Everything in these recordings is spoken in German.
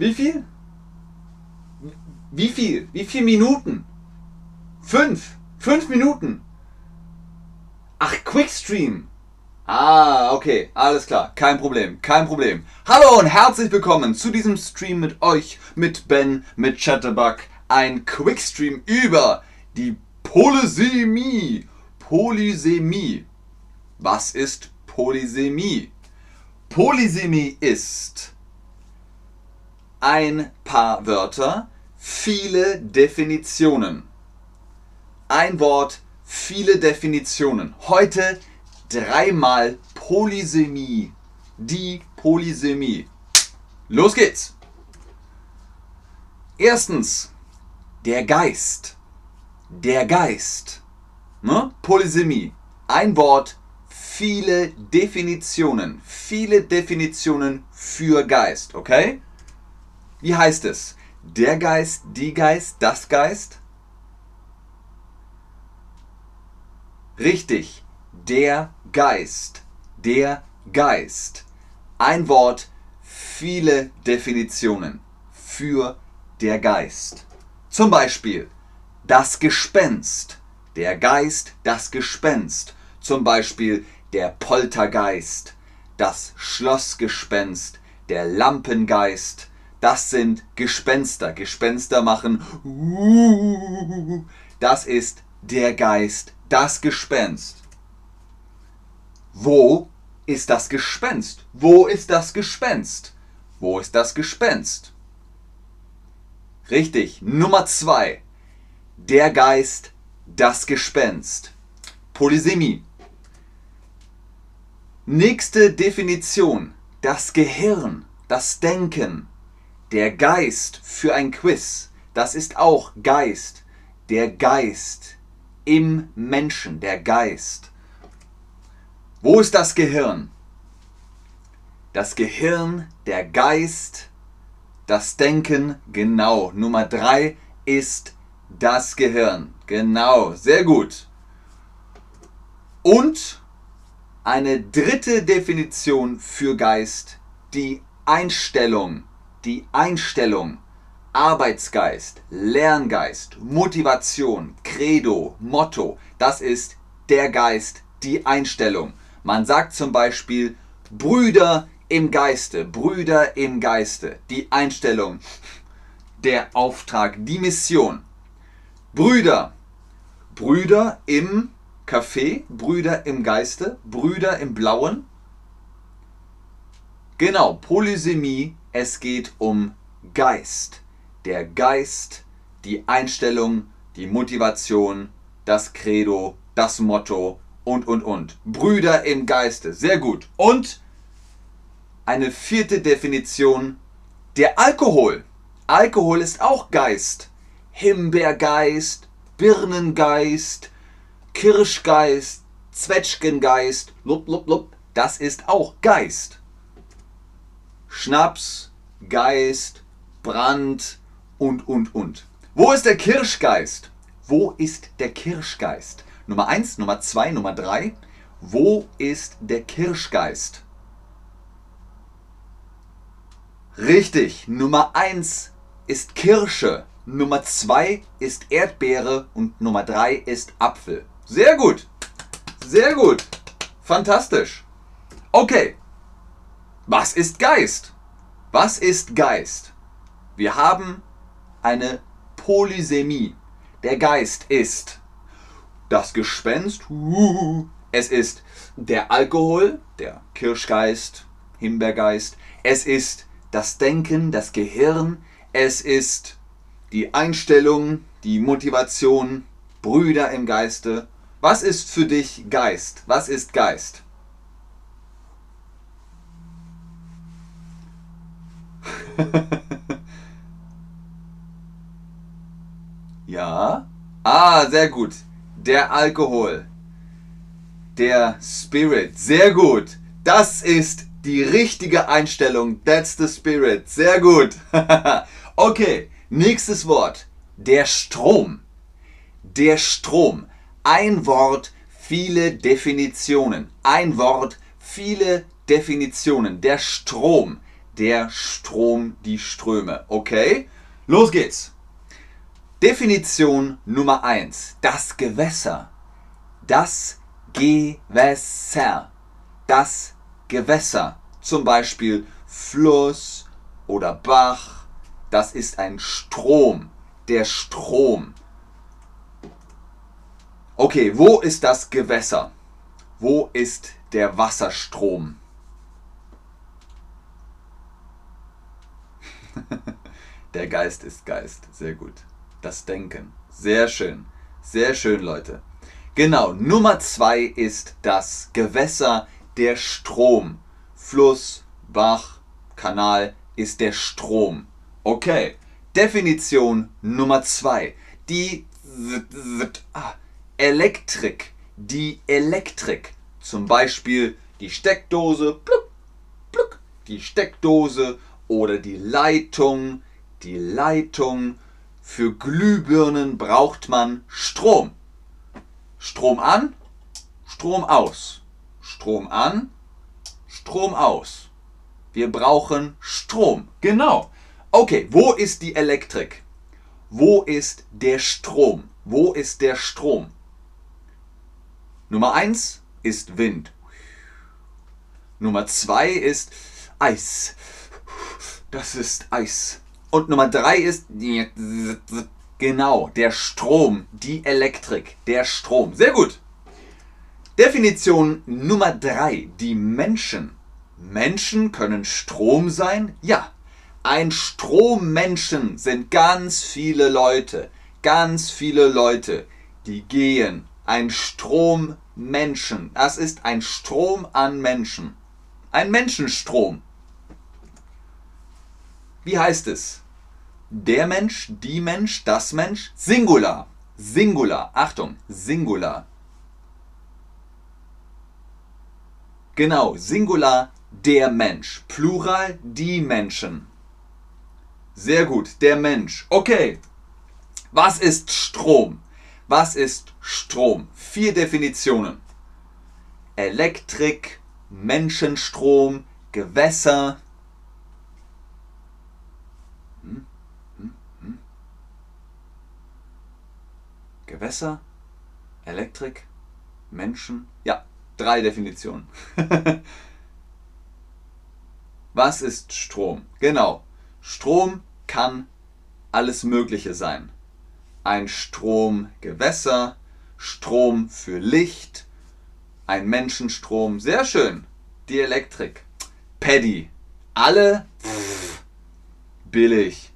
Wie viel? Wie viel? Wie viel Minuten? Fünf. Fünf Minuten. Ach, Quickstream. Ah, okay, alles klar, kein Problem, kein Problem. Hallo und herzlich willkommen zu diesem Stream mit euch, mit Ben, mit Chatterbug. Ein Quickstream über die Polysemie. Polysemie. Was ist Polysemie? Polysemie ist ein paar Wörter, viele Definitionen. Ein Wort, viele Definitionen. Heute dreimal Polysemie. Die Polysemie. Los geht's. Erstens, der Geist. Der Geist. Ne? Polysemie. Ein Wort, viele Definitionen. Viele Definitionen für Geist, okay? Wie heißt es? Der Geist, die Geist, das Geist? Richtig, der Geist. Der Geist. Ein Wort, viele Definitionen für der Geist. Zum Beispiel das Gespenst. Der Geist, das Gespenst. Zum Beispiel der Poltergeist, das Schlossgespenst, der Lampengeist. Das sind Gespenster. Gespenster machen. Das ist der Geist, das Gespenst. Wo ist das Gespenst? Wo ist das Gespenst? Wo ist das Gespenst? Richtig, Nummer zwei. Der Geist, das Gespenst. Polysemie. Nächste Definition. Das Gehirn, das Denken. Der Geist für ein Quiz. Das ist auch Geist. Der Geist im Menschen, der Geist. Wo ist das Gehirn? Das Gehirn, der Geist, das Denken, genau. Nummer drei ist das Gehirn. Genau, sehr gut. Und eine dritte Definition für Geist, die Einstellung. Die Einstellung. Arbeitsgeist, Lerngeist, Motivation, Credo, Motto. Das ist der Geist, die Einstellung. Man sagt zum Beispiel Brüder im Geiste, Brüder im Geiste. Die Einstellung, der Auftrag, die Mission. Brüder, Brüder im Café, Brüder im Geiste, Brüder im Blauen. Genau, Polysemie, es geht um Geist. Der Geist, die Einstellung, die Motivation, das Credo, das Motto und, und, und. Brüder im Geiste, sehr gut. Und eine vierte Definition, der Alkohol. Alkohol ist auch Geist. Himbeergeist, Birnengeist, Kirschgeist, Zwetschgengeist, lup, lup, lup, das ist auch Geist. Schnaps, Geist, Brand und, und, und. Wo ist der Kirschgeist? Wo ist der Kirschgeist? Nummer 1, Nummer 2, Nummer 3. Wo ist der Kirschgeist? Richtig, Nummer 1 ist Kirsche, Nummer 2 ist Erdbeere und Nummer 3 ist Apfel. Sehr gut, sehr gut, fantastisch. Okay, was ist Geist? Was ist Geist? Wir haben eine Polysemie. Der Geist ist das Gespenst, es ist der Alkohol, der Kirschgeist, Himbeergeist, es ist das Denken, das Gehirn, es ist die Einstellung, die Motivation, Brüder im Geiste. Was ist für dich Geist? Was ist Geist? ja. Ah, sehr gut. Der Alkohol. Der Spirit. Sehr gut. Das ist die richtige Einstellung. That's the Spirit. Sehr gut. okay, nächstes Wort. Der Strom. Der Strom. Ein Wort, viele Definitionen. Ein Wort, viele Definitionen. Der Strom der Strom, die Ströme. Okay? Los geht's. Definition Nummer 1. Das Gewässer. Das Gewässer. Das Gewässer. Zum Beispiel Fluss oder Bach. Das ist ein Strom. Der Strom. Okay, wo ist das Gewässer? Wo ist der Wasserstrom? Der Geist ist Geist. Sehr gut. Das Denken. Sehr schön. Sehr schön, Leute. Genau, Nummer zwei ist das Gewässer, der Strom. Fluss, Bach, Kanal ist der Strom. Okay, Definition Nummer zwei. Die Elektrik, die Elektrik, zum Beispiel die Steckdose, die Steckdose oder die Leitung, die Leitung. Für Glühbirnen braucht man Strom. Strom an, Strom aus. Strom an, Strom aus. Wir brauchen Strom. Genau. Okay, wo ist die Elektrik? Wo ist der Strom? Wo ist der Strom? Nummer 1 ist Wind. Nummer 2 ist Eis. Das ist Eis. Und Nummer 3 ist genau der Strom, die Elektrik, der Strom. Sehr gut. Definition Nummer 3, die Menschen. Menschen können Strom sein? Ja. Ein Strommenschen sind ganz viele Leute, ganz viele Leute, die gehen, ein Strommenschen. Das ist ein Strom an Menschen. Ein Menschenstrom. Wie heißt es? Der Mensch, die Mensch, das Mensch? Singular. Singular. Achtung, Singular. Genau, Singular, der Mensch. Plural, die Menschen. Sehr gut, der Mensch. Okay. Was ist Strom? Was ist Strom? Vier Definitionen. Elektrik, Menschenstrom, Gewässer. Gewässer, Elektrik, Menschen. Ja, drei Definitionen. Was ist Strom? Genau. Strom kann alles Mögliche sein ein Stromgewässer, Strom für Licht, ein Menschenstrom. Sehr schön. Die Elektrik. Paddy. Alle pff, billig.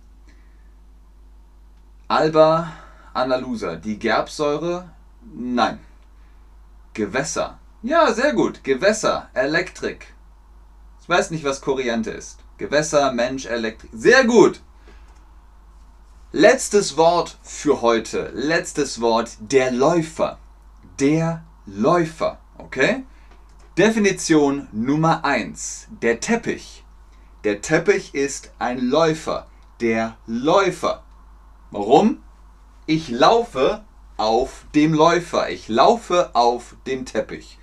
Alba Analusa. Die Gerbsäure? Nein. Gewässer. Ja, sehr gut. Gewässer. Elektrik. Ich weiß nicht, was Koriander ist. Gewässer, Mensch, Elektrik. Sehr gut. Letztes Wort für heute. Letztes Wort. Der Läufer. Der Läufer. Okay? Definition Nummer 1. Der Teppich. Der Teppich ist ein Läufer. Der Läufer. Warum? Ich laufe auf dem Läufer. Ich laufe auf dem Teppich.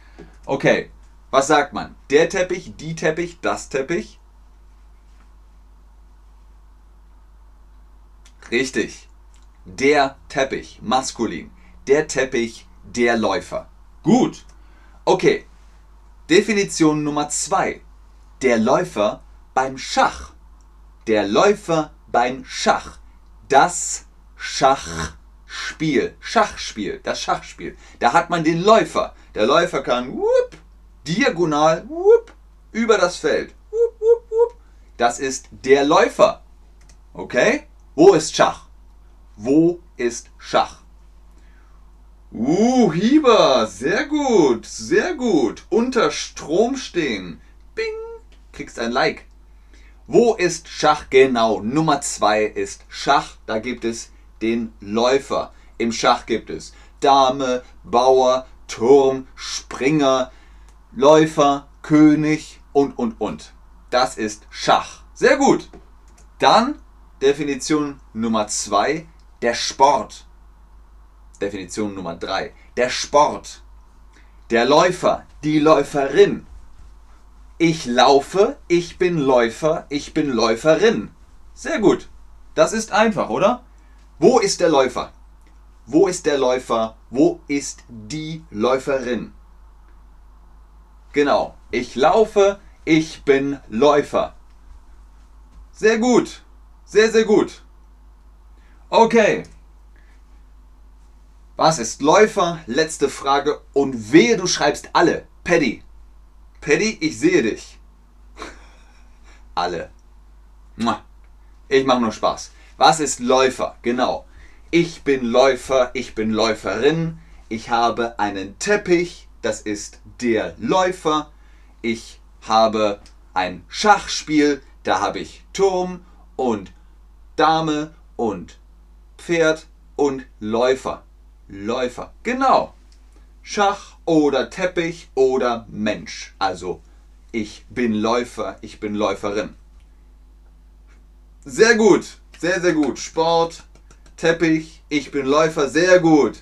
Okay, was sagt man? Der Teppich, die Teppich, das Teppich? Richtig. Der Teppich, maskulin. Der Teppich, der Läufer. Gut. Okay. Definition Nummer zwei. Der Läufer beim Schach. Der Läufer beim Schach. Das Schachspiel. Schachspiel. Das Schachspiel. Da hat man den Läufer. Der Läufer kann whoop, diagonal whoop, über das Feld. Whoop, whoop, whoop. Das ist der Läufer. Okay? Wo ist Schach? Wo ist Schach? Uh, Hieber, sehr gut, sehr gut. Unter Strom stehen. Bing, kriegst ein Like. Wo ist Schach genau? Nummer zwei ist Schach. Da gibt es den Läufer. Im Schach gibt es Dame, Bauer, Turm, Springer, Läufer, König und, und, und. Das ist Schach. Sehr gut. Dann Definition Nummer 2, der Sport. Definition Nummer 3, der Sport. Der Läufer, die Läuferin Ich laufe, ich bin Läufer, ich bin Läuferin. Sehr gut. Das ist einfach, oder? Wo ist der Läufer? Wo ist der Läufer? Wo ist die Läuferin? Genau. Ich laufe, ich bin Läufer. Sehr gut. Sehr, sehr gut. Okay. Was ist Läufer? Letzte Frage. Und wehe, du schreibst alle. Paddy. Paddy, ich sehe dich. alle. Ich mache nur Spaß. Was ist Läufer? Genau. Ich bin Läufer, ich bin Läuferin. Ich habe einen Teppich, das ist der Läufer. Ich habe ein Schachspiel, da habe ich Turm und Dame und Pferd und Läufer. Läufer. Genau. Schach oder Teppich oder Mensch. Also ich bin Läufer, ich bin Läuferin. Sehr gut, sehr, sehr gut. Sport, Teppich, ich bin Läufer, sehr gut.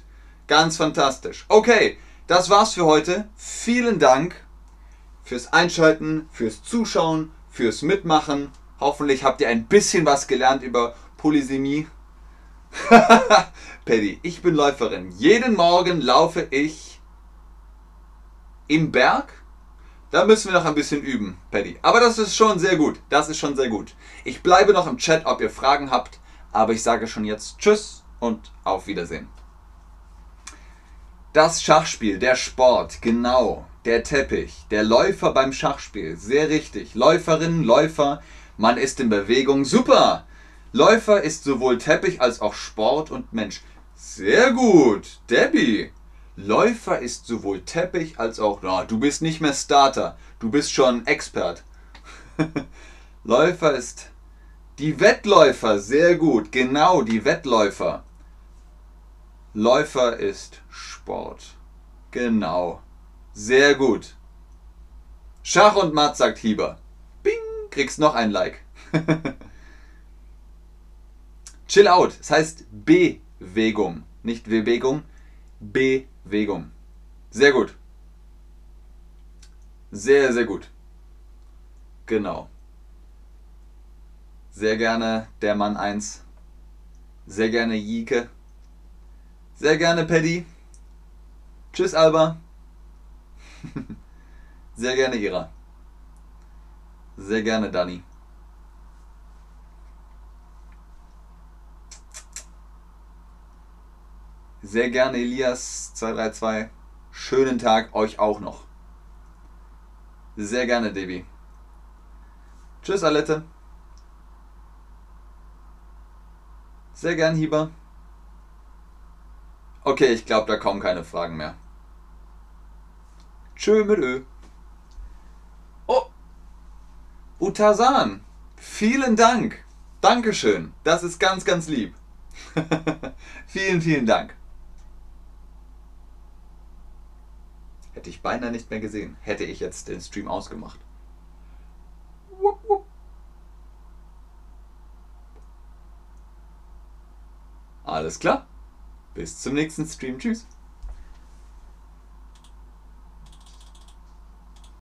Ganz fantastisch. Okay, das war's für heute. Vielen Dank fürs Einschalten, fürs Zuschauen, fürs Mitmachen. Hoffentlich habt ihr ein bisschen was gelernt über Polysemie. Paddy, ich bin Läuferin. Jeden Morgen laufe ich im Berg. Da müssen wir noch ein bisschen üben, Paddy. Aber das ist schon sehr gut. Das ist schon sehr gut. Ich bleibe noch im Chat, ob ihr Fragen habt. Aber ich sage schon jetzt Tschüss und auf Wiedersehen. Das Schachspiel, der Sport, genau. Der Teppich, der Läufer beim Schachspiel. Sehr richtig. Läuferin, Läufer. Man ist in Bewegung. Super. Läufer ist sowohl Teppich als auch Sport und Mensch. Sehr gut, Debbie. Läufer ist sowohl Teppich als auch. Oh, du bist nicht mehr Starter, du bist schon Expert. Läufer ist die Wettläufer, sehr gut, genau, die Wettläufer. Läufer ist Sport. Genau. Sehr gut. Schach und Matt, sagt Hieber. Bing, kriegst noch ein Like. Chill out. Das heißt Bewegung. Nicht Bewegung. Bewegung. Sehr gut. Sehr, sehr gut. Genau. Sehr gerne der Mann 1. Sehr gerne Jike. Sehr gerne Paddy. Tschüss Alba. Sehr gerne Ira. Sehr gerne Dani. Sehr gerne Elias 232. Schönen Tag euch auch noch. Sehr gerne Debbie. Tschüss Alette. Sehr gern Hieber. Okay, ich glaube, da kommen keine Fragen mehr. Tschö mit Ö. Oh! Utasan. Vielen Dank. Dankeschön. Das ist ganz, ganz lieb. vielen, vielen Dank. Hätte ich beinahe nicht mehr gesehen, hätte ich jetzt den Stream ausgemacht. Wupp, wupp. Alles klar. Bis zum nächsten Stream. Tschüss.